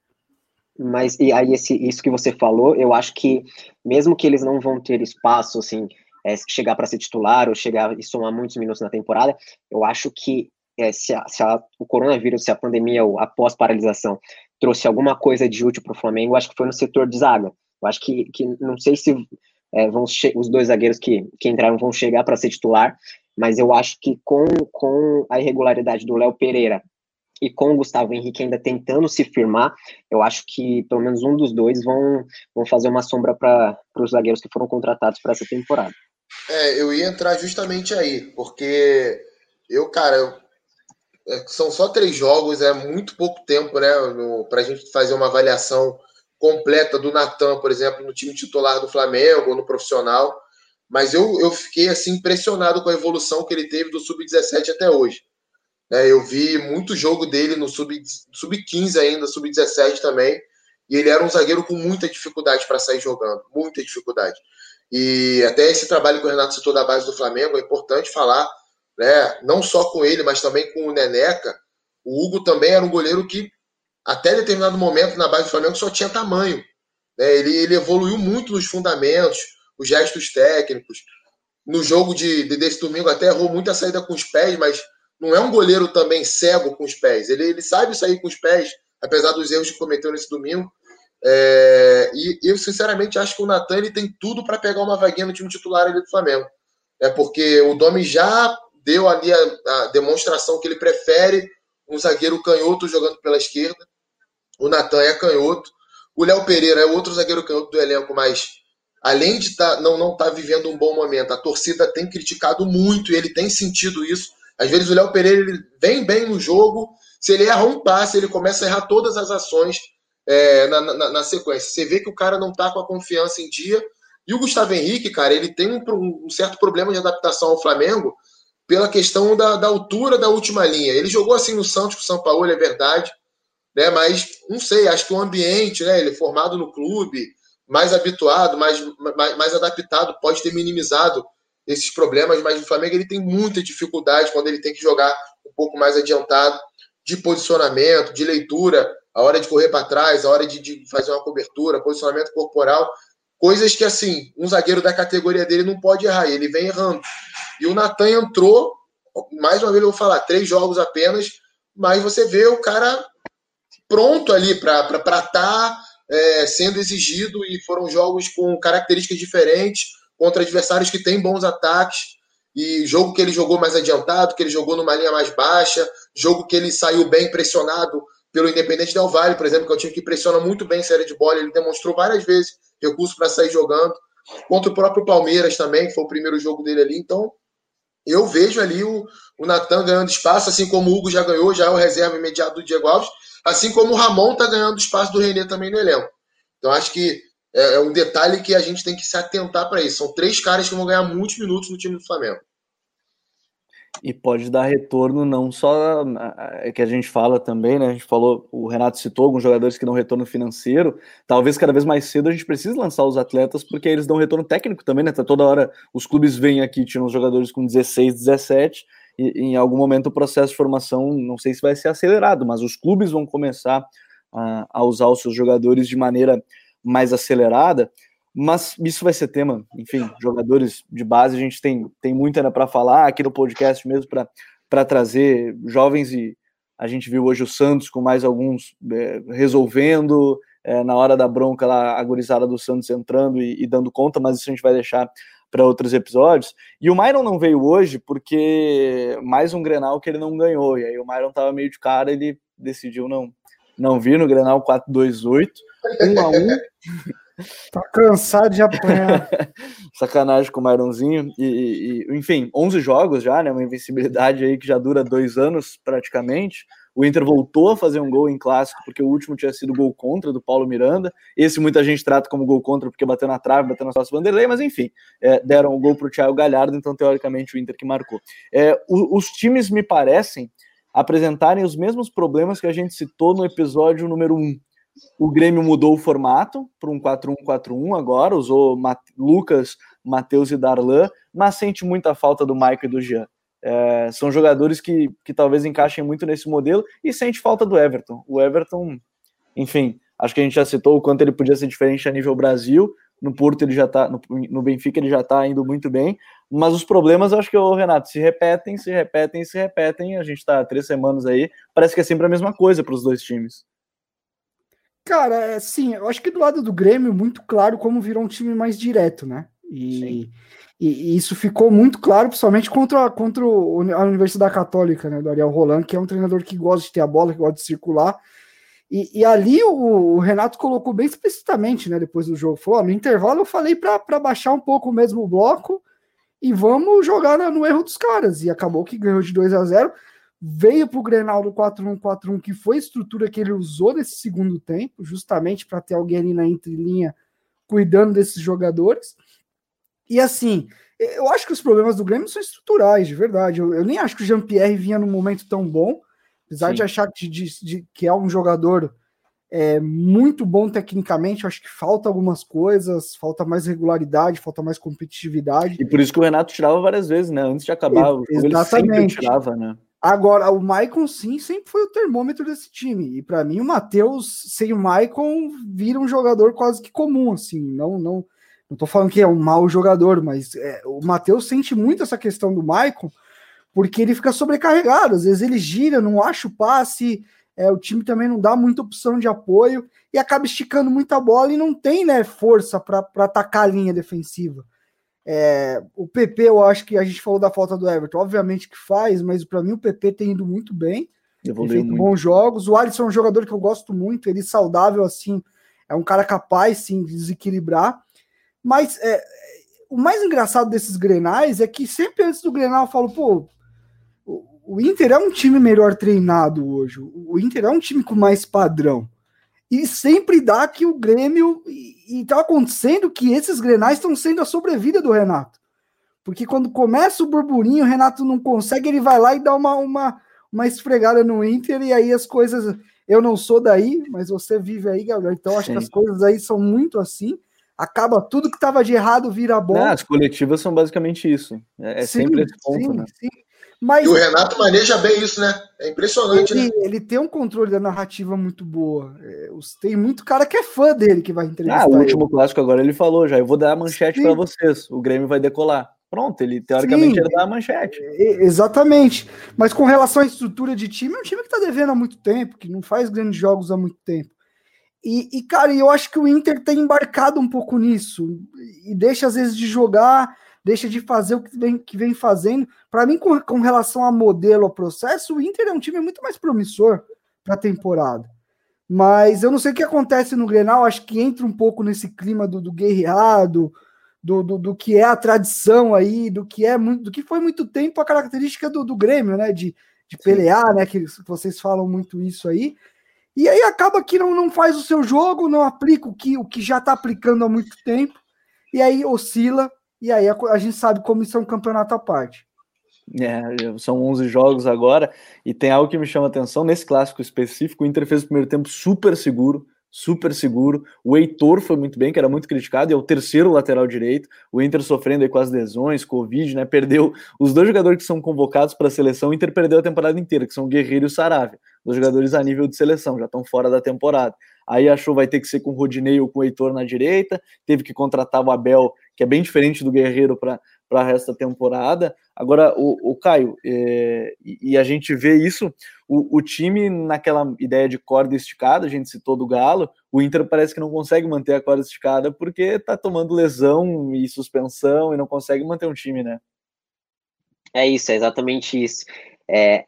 Mas e aí esse, isso que você falou, eu acho que mesmo que eles não vão ter espaço, assim, é, chegar para ser titular ou chegar e somar muitos minutos na temporada, eu acho que é, se, a, se a, o coronavírus, se a pandemia ou a pós-paralisação trouxe alguma coisa de útil para o Flamengo, acho que foi no setor de zaga. Eu acho que, que não sei se é, vão os dois zagueiros que, que entraram vão chegar para ser titular, mas eu acho que com, com a irregularidade do Léo Pereira e com o Gustavo Henrique ainda tentando se firmar, eu acho que pelo menos um dos dois vão, vão fazer uma sombra para os zagueiros que foram contratados para essa temporada. É, eu ia entrar justamente aí, porque eu, cara, eu, é, são só três jogos, é muito pouco tempo, né, para a gente fazer uma avaliação completa do Natan, por exemplo, no time titular do Flamengo ou no profissional. Mas eu, eu fiquei assim impressionado com a evolução que ele teve do sub-17 até hoje. É, eu vi muito jogo dele no sub-15 sub ainda, sub-17 também. E ele era um zagueiro com muita dificuldade para sair jogando, muita dificuldade. E até esse trabalho que o Renato citou da base do Flamengo é importante falar, né? Não só com ele, mas também com o Neneca. O Hugo também era um goleiro que até determinado momento na base do Flamengo só tinha tamanho. Né? Ele, ele evoluiu muito nos fundamentos, os gestos técnicos. No jogo de, de, desse domingo até errou muita saída com os pés, mas não é um goleiro também cego com os pés. Ele, ele sabe sair com os pés, apesar dos erros que cometeu nesse domingo. É, e eu, sinceramente, acho que o Natan ele tem tudo para pegar uma vaguinha no time titular ali do Flamengo. É porque o Domi já deu ali a, a demonstração que ele prefere um zagueiro canhoto jogando pela esquerda. O Natan é canhoto. O Léo Pereira é outro zagueiro canhoto do elenco, mas além de tá, não estar tá vivendo um bom momento, a torcida tem criticado muito e ele tem sentido isso. Às vezes o Léo Pereira ele vem bem no jogo, se ele erra um passe, ele começa a errar todas as ações é, na, na, na, sequência. Você vê que o cara não está com a confiança em dia. E o Gustavo Henrique, cara, ele tem um, um certo problema de adaptação ao Flamengo pela questão da, da, altura da última linha. Ele jogou assim no Santos com o São Paulo, é verdade, né? Mas não sei, acho que o ambiente, né? Ele é formado no clube, mais habituado, mais, mais, mais adaptado, pode ter minimizado esses problemas, mas o Flamengo ele tem muita dificuldade quando ele tem que jogar um pouco mais adiantado de posicionamento, de leitura, a hora de correr para trás, a hora de, de, fazer uma cobertura, posicionamento corporal, coisas que assim, um zagueiro da categoria dele não pode errar, ele vem errando. E o Natan entrou, mais uma vez eu vou falar, três jogos apenas, mas você vê o cara pronto ali para estar tá, é, sendo exigido e foram jogos com características diferentes contra adversários que têm bons ataques e jogo que ele jogou mais adiantado, que ele jogou numa linha mais baixa, jogo que ele saiu bem pressionado pelo Independente Del Vale, por exemplo, que é um time que pressiona muito bem série de bola, ele demonstrou várias vezes recurso para sair jogando, contra o próprio Palmeiras também, que foi o primeiro jogo dele ali, então eu vejo ali o, o Natan ganhando espaço, assim como o Hugo já ganhou, já é o reserva imediato do Diego Alves, Assim como o Ramon está ganhando espaço do Renê também no elenco. Então acho que é, é um detalhe que a gente tem que se atentar para isso. São três caras que vão ganhar muitos minutos no time do Flamengo. E pode dar retorno não só é que a gente fala também, né? A gente falou, o Renato citou alguns jogadores que dão retorno financeiro. Talvez cada vez mais cedo a gente precise lançar os atletas, porque eles dão retorno técnico também, né? Tá toda hora os clubes vêm aqui, tiram os jogadores com 16, 17, e, em algum momento o processo de formação, não sei se vai ser acelerado, mas os clubes vão começar a, a usar os seus jogadores de maneira mais acelerada. Mas isso vai ser tema, enfim, jogadores de base, a gente tem, tem muito ainda para falar aqui no podcast mesmo para trazer jovens e a gente viu hoje o Santos com mais alguns é, resolvendo, é, na hora da bronca lá, a gurizada do Santos entrando e, e dando conta, mas isso a gente vai deixar para outros episódios. E o Myron não veio hoje porque mais um Grenal que ele não ganhou. E aí o Myron tava meio de cara, ele decidiu não não vir no Grenal 428, 1 a 1. Tá cansado de apanhar. Sacanagem com o Myronzinho. E, e, enfim, 11 jogos já, né? Uma invencibilidade aí que já dura dois anos praticamente. O Inter voltou a fazer um gol em clássico, porque o último tinha sido gol contra do Paulo Miranda. Esse muita gente trata como gol contra, porque bateu na trave, bateu na sócio Vanderlei, mas enfim, é, deram o gol para o Thiago Galhardo, então teoricamente o Inter que marcou. É, o, os times me parecem apresentarem os mesmos problemas que a gente citou no episódio número 1. O Grêmio mudou o formato para um 4-1-4-1 agora, usou Mat Lucas, Matheus e Darlan, mas sente muita falta do Michael e do Jean. É, são jogadores que, que talvez encaixem muito nesse modelo e sente falta do Everton. O Everton, enfim, acho que a gente já citou o quanto ele podia ser diferente a nível Brasil. No Porto ele já tá, no, no Benfica ele já tá indo muito bem, mas os problemas acho que o Renato se repetem, se repetem, se repetem. A gente tá três semanas aí, parece que é sempre a mesma coisa para os dois times. Cara, é, sim, eu acho que do lado do Grêmio, muito claro como virou um time mais direto, né? E. E, e, isso ficou muito claro, principalmente contra, contra a Universidade Católica, né, do Ariel Roland, que é um treinador que gosta de ter a bola, que gosta de circular. E, e ali o, o, Renato colocou bem explicitamente, né, depois do jogo, falou, no intervalo eu falei para baixar um pouco o mesmo bloco e vamos jogar no erro dos caras. E acabou que ganhou de 2 a 0 veio para o Grenal do 4-1-4-1, que foi a estrutura que ele usou nesse segundo tempo, justamente para ter alguém ali na entrelinha cuidando desses jogadores. E assim, eu acho que os problemas do Grêmio são estruturais, de verdade. Eu, eu nem acho que o Jean-Pierre vinha num momento tão bom, apesar Sim. de achar que, de, de, que é um jogador é, muito bom tecnicamente. Acho que falta algumas coisas, falta mais regularidade, falta mais competitividade. E por isso que o Renato tirava várias vezes, né? Antes de acabar, o Exatamente. ele sempre tirava, né? Agora, o Maicon sim sempre foi o termômetro desse time. E para mim, o Matheus, sem o Maicon, vira um jogador quase que comum, assim. Não, não, não tô falando que é um mau jogador, mas é, o Matheus sente muito essa questão do Maicon, porque ele fica sobrecarregado. Às vezes ele gira, não acha o passe, é, o time também não dá muita opção de apoio e acaba esticando muita bola e não tem né, força para atacar a linha defensiva. É, o PP, eu acho que a gente falou da falta do Everton, obviamente que faz, mas para mim o PP tem ido muito bem, tem feito muito. bons jogos. O Alisson é um jogador que eu gosto muito, ele saudável assim, é um cara capaz sim de desequilibrar. Mas é, o mais engraçado desses grenais é que sempre antes do grenal eu falo, pô, o Inter é um time melhor treinado hoje. O Inter é um time com mais padrão. E sempre dá que o Grêmio. E, tá acontecendo que esses grenais estão sendo a sobrevida do Renato. Porque quando começa o burburinho, o Renato não consegue, ele vai lá e dá uma, uma, uma esfregada no Inter, e aí as coisas. Eu não sou daí, mas você vive aí, Gabriel. Então acho Sim. que as coisas aí são muito assim acaba tudo que estava de errado vira bom. As coletivas são basicamente isso. É, é sim, sempre esse ponto, sim, né? Sim. Mas, e o Renato maneja bem isso, né? É impressionante, ele, né? Ele tem um controle da narrativa muito boa. É, tem muito cara que é fã dele que vai entrevistar. Ah, o último ele. clássico agora ele falou já. Eu vou dar a manchete para vocês. O Grêmio vai decolar. Pronto, ele teoricamente Sim, ele dá a manchete. Exatamente. Mas com relação à estrutura de time, é um time que está devendo há muito tempo, que não faz grandes jogos há muito tempo. E, e, cara, eu acho que o Inter tem embarcado um pouco nisso e deixa às vezes de jogar, deixa de fazer o que vem, que vem fazendo. Para mim, com, com, relação a modelo, ao processo, o Inter é um time muito mais promissor para a temporada. Mas eu não sei o que acontece no Grenal, acho que entra um pouco nesse clima do, do guerreado, do, do, do, que é a tradição aí, do que é muito, do que foi muito tempo a característica do, do Grêmio, né? De, de pelear, né? Que vocês falam muito isso aí. E aí acaba que não, não faz o seu jogo, não aplica o que, o que já está aplicando há muito tempo, e aí oscila, e aí a, a, gente sabe como isso é um campeonato à parte. É, são 11 jogos agora, e tem algo que me chama atenção, nesse clássico específico, o Inter fez o primeiro tempo super seguro, super seguro. O Heitor foi muito bem, que era muito criticado, e é o terceiro lateral direito. O Inter sofrendo aí com as lesões, Covid, né? Perdeu os dois jogadores que são convocados para a seleção. O Inter perdeu a temporada inteira, que são o Guerreiro e o Saravia. os jogadores a nível de seleção, já estão fora da temporada. Aí achou vai ter que ser com o Rodinei ou com o Heitor na direita, teve que contratar o Abel, que é bem diferente do Guerreiro para para o resto da temporada. Agora, o, o Caio, é, e, a gente vê isso, o, o, time naquela ideia de corda esticada, a gente citou do Galo, o Inter parece que não consegue manter a corda esticada porque está tomando lesão e suspensão e não consegue manter um time, né? É isso, é exatamente isso. É,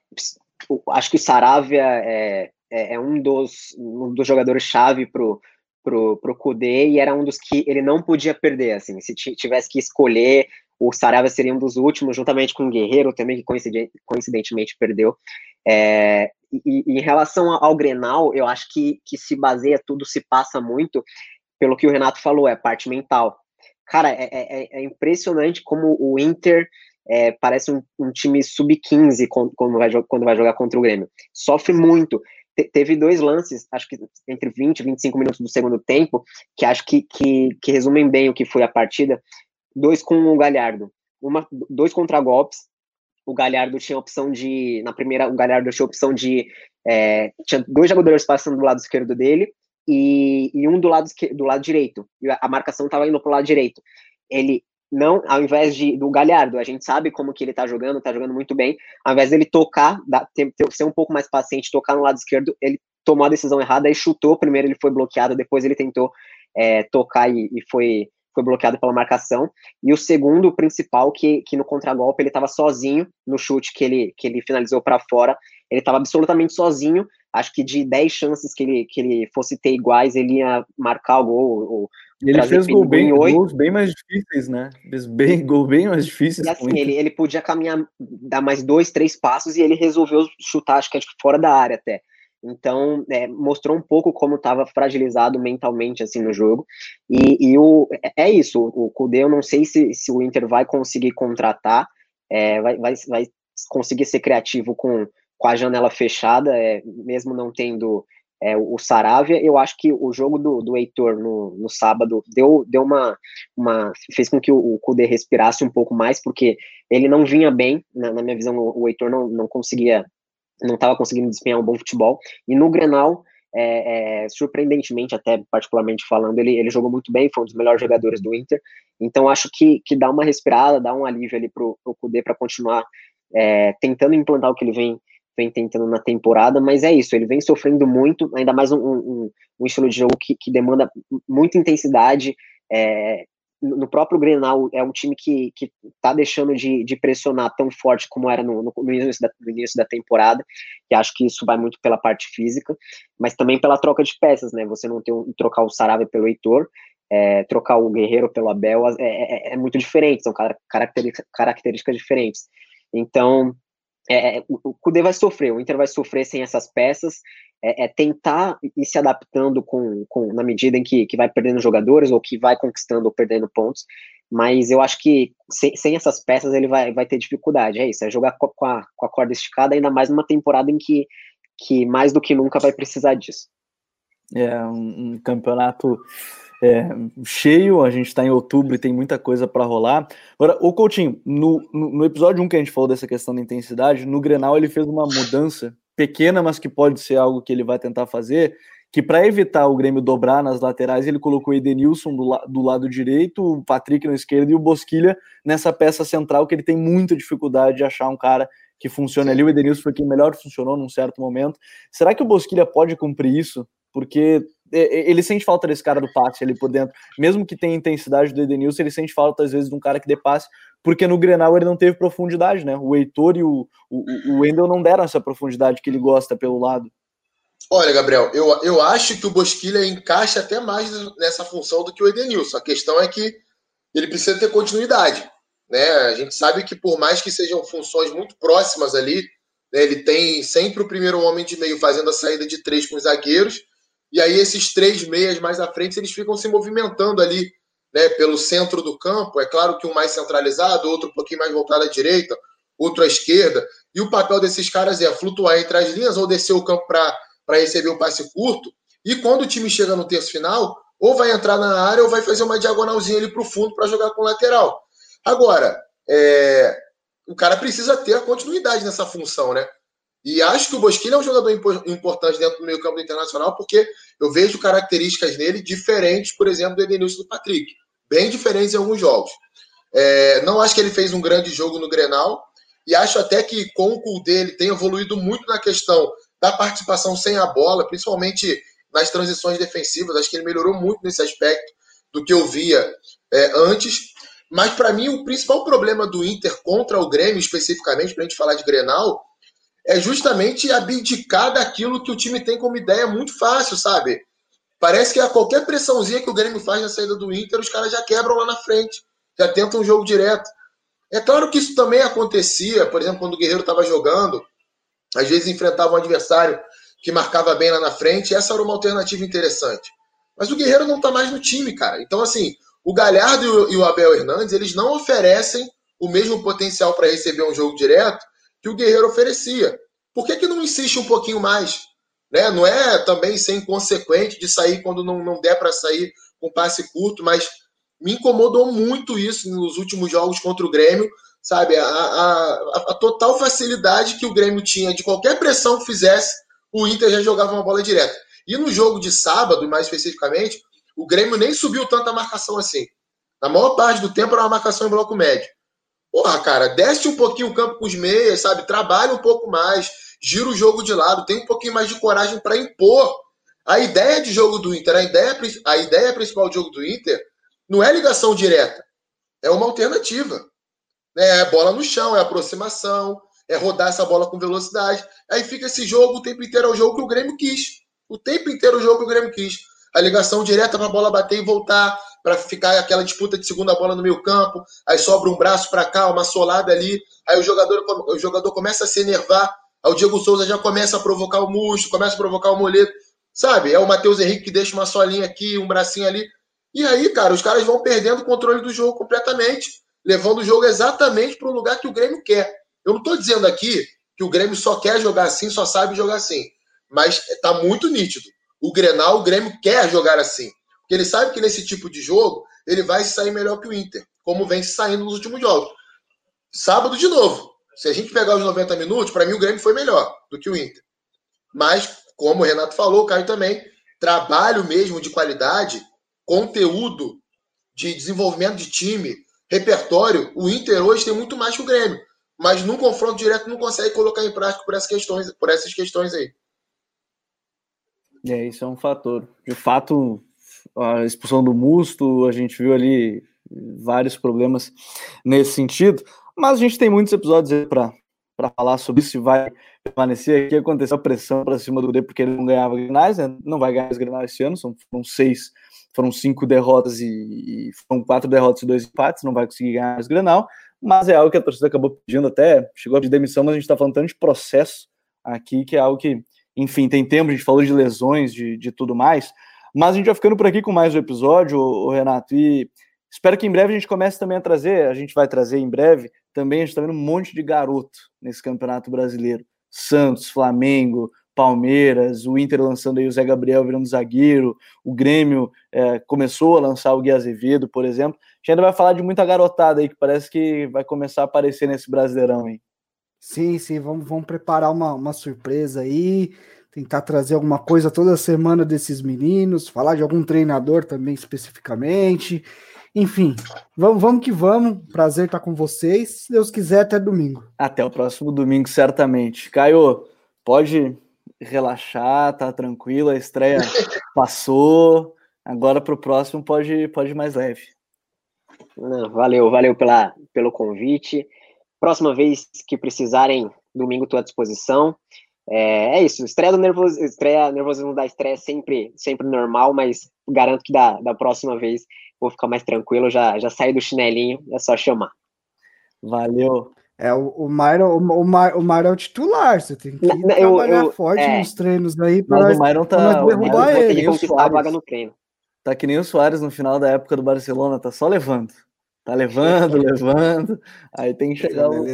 acho que o Saravia é, é, é, um, dos, um dos jogadores-chave pro, pro, pro Kudê e era um dos que ele não podia perder, assim, se tivesse que escolher, o Saravia seria um dos últimos, juntamente com o Guerreiro também, que coincidentemente perdeu. É, e, e, em relação ao Grenal, eu acho que, que se baseia, tudo se passa muito pelo que o Renato falou, é parte mental. Cara, é, é, é impressionante como o Inter é, parece um, um time sub-15 quando vai, quando vai jogar contra o Grêmio. Sofre muito. Te, teve dois lances, acho que entre 20 e 25 minutos do segundo tempo, que acho que, que, que resumem bem o que foi a partida. Dois com o Galhardo. Uma, dois contragolpes. O Galhardo tinha opção de. Na primeira, o Galhardo tinha opção de. É, tinha dois jogadores passando do lado esquerdo dele e, e um do lado, do lado direito. E a marcação estava indo para o lado direito. Ele não, ao invés de do Galhardo, a gente sabe como que ele tá jogando, tá jogando muito bem, ao invés dele tocar, ser um pouco mais paciente, tocar no lado esquerdo, ele tomou a decisão errada e chutou, primeiro ele foi bloqueado, depois ele tentou é, tocar e, e, foi, foi bloqueado pela marcação, e o segundo, o principal, que, que no contragolpe ele estava sozinho, no chute que ele, que ele finalizou para fora, ele estava absolutamente sozinho, acho que de 10 chances que ele, que ele fosse ter iguais, ele ia marcar o gol, ou, ele fez gol bem, gols bem mais difíceis, né? Fez bem, gol bem mais difíceis. E assim, ele, ele podia caminhar, dar mais dois, três passos e ele resolveu chutar, acho que é fora da área até. Então, é, mostrou um pouco como estava fragilizado mentalmente assim no jogo. E, e o, é isso, o Kudê, eu não sei se, se o Inter vai conseguir contratar, é, vai, vai, vai conseguir ser criativo com, com a janela fechada, é, mesmo não tendo é, o Saravia, eu acho que o jogo do, do Heitor no, no sábado deu, deu uma, uma. fez com que o, o Kudê respirasse um pouco mais, porque ele não vinha bem, na, na minha visão, o, o Heitor não, não conseguia, não estava conseguindo desempenhar um bom futebol, e no Grenal, é, é, surpreendentemente, até particularmente falando, ele, ele jogou muito bem, foi um dos melhores jogadores do Inter, então acho que, que dá uma respirada, dá um alívio ali pro, pro Kudê para continuar é, tentando implantar o que ele vem vem tentando na temporada, mas é isso, ele vem sofrendo muito, ainda mais um, um, um estilo de jogo que, que demanda muita intensidade. É, no próprio Grenal, é um time que, que tá deixando de, de pressionar tão forte como era no, no, no, início da, no início da temporada, e acho que isso vai muito pela parte física, mas também pela troca de peças, né? Você não tem um, trocar o Sarave pelo Heitor, é, trocar o Guerreiro pelo Abel é, é, é muito diferente, são características, características diferentes. Então, é, é, o, Kudê vai sofrer, o Inter vai sofrer sem essas peças, é, é, tentar ir se adaptando com, com na medida em que, que vai perdendo jogadores ou que vai conquistando ou perdendo pontos, mas eu acho que sem, sem essas peças ele vai, vai ter dificuldade, é isso, é jogar com a, com a corda esticada, ainda mais numa temporada em que, que mais do que nunca vai precisar disso. É um, um campeonato é, cheio, a gente está em outubro e tem muita coisa para rolar. Agora, o Coutinho, no, no, episódio 1 que a gente falou dessa questão da intensidade, no Grenal ele fez uma mudança pequena, mas que pode ser algo que ele vai tentar fazer, que para evitar o Grêmio dobrar nas laterais, ele colocou Edenilson do, la do lado direito, o Patrick na esquerda e o Bosquilha nessa peça central, que ele tem muita dificuldade de achar um cara que funcione ali. O Edenilson foi quem melhor funcionou num certo momento. Será que o Bosquilha pode cumprir isso? Porque ele sente falta desse cara do passe ali por dentro. Mesmo que tenha intensidade do Edenilson, ele sente falta, às vezes, de um cara que dê passe, porque no Grenal ele não teve profundidade, né? O Heitor e o, o, o Wendel não deram essa profundidade que ele gosta pelo lado. Olha, Gabriel, eu, eu acho que o Bosquilha encaixa até mais nessa função do que o Edenilson. A questão é que ele precisa ter continuidade. Né? A gente sabe que, por mais que sejam funções muito próximas ali, né, ele tem sempre o primeiro homem de meio fazendo a saída de três com os zagueiros e aí esses três meias mais à frente, eles ficam se movimentando ali, né, pelo centro do campo. É claro que um mais centralizado, outro um pouquinho mais voltado à direita, outro à esquerda. E o papel desses caras é flutuar entre as linhas ou descer o campo para receber o passe curto. E quando o time chega no terço final, ou vai entrar na área ou vai fazer uma diagonalzinha ali para o fundo para jogar com o lateral. Agora, é, o cara precisa ter a continuidade nessa função, né? E acho que o Bosquilha é um jogador importante dentro do meio campo internacional, porque eu vejo características nele diferentes, por exemplo, do Edenilson do Patrick. Bem diferentes em alguns jogos. É, não acho que ele fez um grande jogo no Grenal, e acho até que com o cu dele tem evoluído muito na questão da participação sem a bola, principalmente nas transições defensivas. Acho que ele melhorou muito nesse aspecto do que eu via é, antes. Mas para mim, o principal problema do Inter contra o Grêmio, especificamente, para a gente falar de Grenal, é justamente abdicar daquilo que o time tem como ideia muito fácil, sabe? Parece que a qualquer pressãozinha que o Grêmio faz na saída do Inter, os caras já quebram lá na frente, já tentam um jogo direto. É claro que isso também acontecia, por exemplo, quando o Guerreiro estava jogando, às vezes enfrentava um adversário que marcava bem lá na frente, essa era uma alternativa interessante. Mas o Guerreiro não está mais no time, cara. Então, assim, o Galhardo e o Abel Hernandes, eles não oferecem o mesmo potencial para receber um jogo direto que o Guerreiro oferecia. Por que, que não insiste um pouquinho mais? Né? Não é também ser inconsequente de sair quando não, não der para sair com passe curto, mas me incomodou muito isso nos últimos jogos contra o Grêmio, sabe? A, a, a, total facilidade que o Grêmio tinha de qualquer pressão que fizesse, o Inter já jogava uma bola direta. E no jogo de sábado, mais especificamente, o Grêmio nem subiu tanta marcação assim. Na maior parte do tempo era uma marcação em bloco médio. Porra, cara, desce um pouquinho o campo com os meias, sabe? Trabalha um pouco mais, gira o jogo de lado, tem um pouquinho mais de coragem para impor. A ideia de jogo do Inter, a ideia, a ideia principal do jogo do Inter não é ligação direta, é uma alternativa. É bola no chão, é aproximação, é rodar essa bola com velocidade. Aí fica esse jogo o tempo inteiro, é o jogo que o Grêmio quis. O tempo inteiro o jogo que o Grêmio quis. A ligação direta para a bola bater e voltar, para ficar aquela disputa de segunda bola no meio campo, aí sobra um braço para cá, uma solada ali, aí o jogador, o jogador começa a se enervar, aí o Diego Souza já começa a provocar o Musto, começa a provocar o Moleto, sabe? É o Matheus Henrique que deixa uma solinha aqui, um bracinho ali, e aí, cara, os caras vão perdendo o controle do jogo completamente, levando o jogo exatamente para o lugar que o Grêmio quer. Eu não estou dizendo aqui que o Grêmio só quer jogar assim, só sabe jogar assim, mas está muito nítido. O Grenal, o Grêmio quer jogar assim. Porque ele sabe que nesse tipo de jogo ele vai sair melhor que o Inter, como vem saindo nos últimos jogos. Sábado, de novo. Se a gente pegar os 90 minutos, para mim o Grêmio foi melhor do que o Inter. Mas, como o Renato falou, o Caio também, trabalho mesmo de qualidade, conteúdo de desenvolvimento de time, repertório, o Inter hoje tem muito mais que o Grêmio. Mas num confronto direto não consegue colocar em prática por essas questões, por essas questões aí. É, isso é um fator. De fato, a expulsão do Musto, a gente viu ali vários problemas nesse sentido, mas a gente tem muitos episódios para falar sobre se vai permanecer aqui, aconteceu a pressão para cima do D porque ele não ganhava grenais, né? não vai ganhar os grenais esse ano, são, foram seis, foram cinco derrotas e, e foram quatro derrotas e dois empates, não vai conseguir ganhar os grenal, mas é algo que a torcida acabou pedindo até, chegou a pedir demissão, mas a gente está falando tanto de processo aqui, que é algo que, enfim, tem tempo, a gente falou de lesões, de, de tudo mais, mas a gente vai ficando por aqui com mais um episódio, o Renato, e espero que em breve a gente comece também a trazer, a gente vai trazer em breve, também a gente está vendo um monte de garoto nesse Campeonato Brasileiro. Santos, Flamengo, Palmeiras, o Inter lançando aí o Zé Gabriel virando zagueiro, o Grêmio é, começou a lançar o Gui Azevedo, por exemplo. A gente ainda vai falar de muita garotada aí que parece que vai começar a aparecer nesse Brasileirão aí. Sim, sim, vamos, vamos preparar uma, uma surpresa aí tentar trazer alguma coisa toda semana desses meninos, falar de algum treinador também especificamente. Enfim, vamos, vamos que vamos. Prazer estar com vocês. Se Deus quiser, até domingo. Até o próximo domingo, certamente. Caio, pode relaxar, tá tranquilo, a estreia passou. Agora para o próximo pode, pode ir mais leve. Não, valeu, valeu pela, pelo convite. Próxima vez que precisarem, domingo estou à disposição. É, é, isso, estreia do nervoso, estreia, nervosismo da estreia é sempre, sempre normal, mas garanto que da, da próxima vez vou ficar mais tranquilo, já, já saí do chinelinho, é só chamar. Valeu. É, o, o Myron, o, o, Myron é o titular, você tem que não, trabalhar eu, forte é, nos treinos aí para o Myron tá, derrubar ele. conquistar a vaga no treino. Tá que nem o Soares no final da época do Barcelona, tá só levando. Tá levando, levando. Aí tem que chegar o...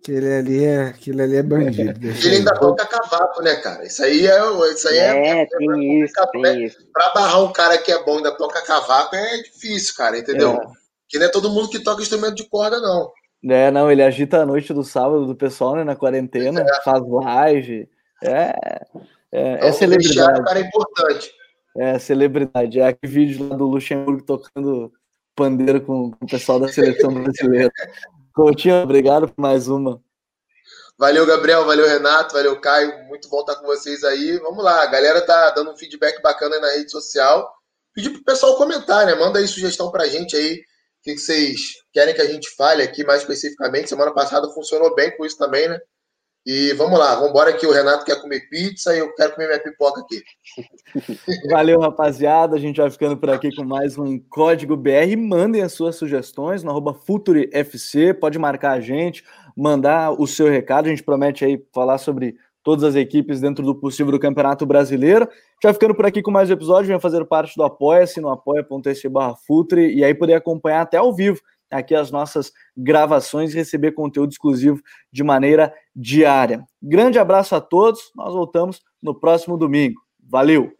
Aquele ali é, aquele ali é bandido. Ele ainda toca cavaco, né, cara? Isso aí é. Isso aí é, é, é tem é, isso, tem né? isso. Pra barrar um cara que é bom e ainda toca cavaco é difícil, cara, entendeu? É. Que não é todo mundo que toca instrumento de corda, não. É, não, ele agita a noite do sábado do pessoal, né, na quarentena, é. faz live. É, é, é então, celebridade. cara é importante. É, celebridade. É aquele vídeo lá do Luxemburgo tocando pandeiro com, com o pessoal da seleção brasileira. Coutinho, obrigado por mais uma. Valeu, Gabriel, valeu, Renato, valeu, Caio. Muito bom estar com vocês aí. Vamos lá, a galera tá dando um feedback bacana na rede social. Pedir pro pessoal comentar, né? Manda aí sugestão pra gente aí. O que vocês querem que a gente fale aqui mais especificamente? Semana passada funcionou bem com isso também, né? E vamos lá, vamos embora que o Renato quer comer pizza e eu quero comer minha pipoca aqui. Valeu, rapaziada. A gente vai ficando por aqui com mais um Código BR. Mandem as suas sugestões no arroba FutureFC. Pode marcar a gente, mandar o seu recado. A gente promete aí falar sobre todas as equipes dentro do possível do Campeonato Brasileiro. Já ficando por aqui com mais um episódio, venha fazer parte do Apoia-se no apoia.se barra Futre e aí poder acompanhar até ao vivo aqui as nossas gravações e receber conteúdo exclusivo de maneira diária. Grande abraço a todos, nós voltamos no próximo domingo. Valeu!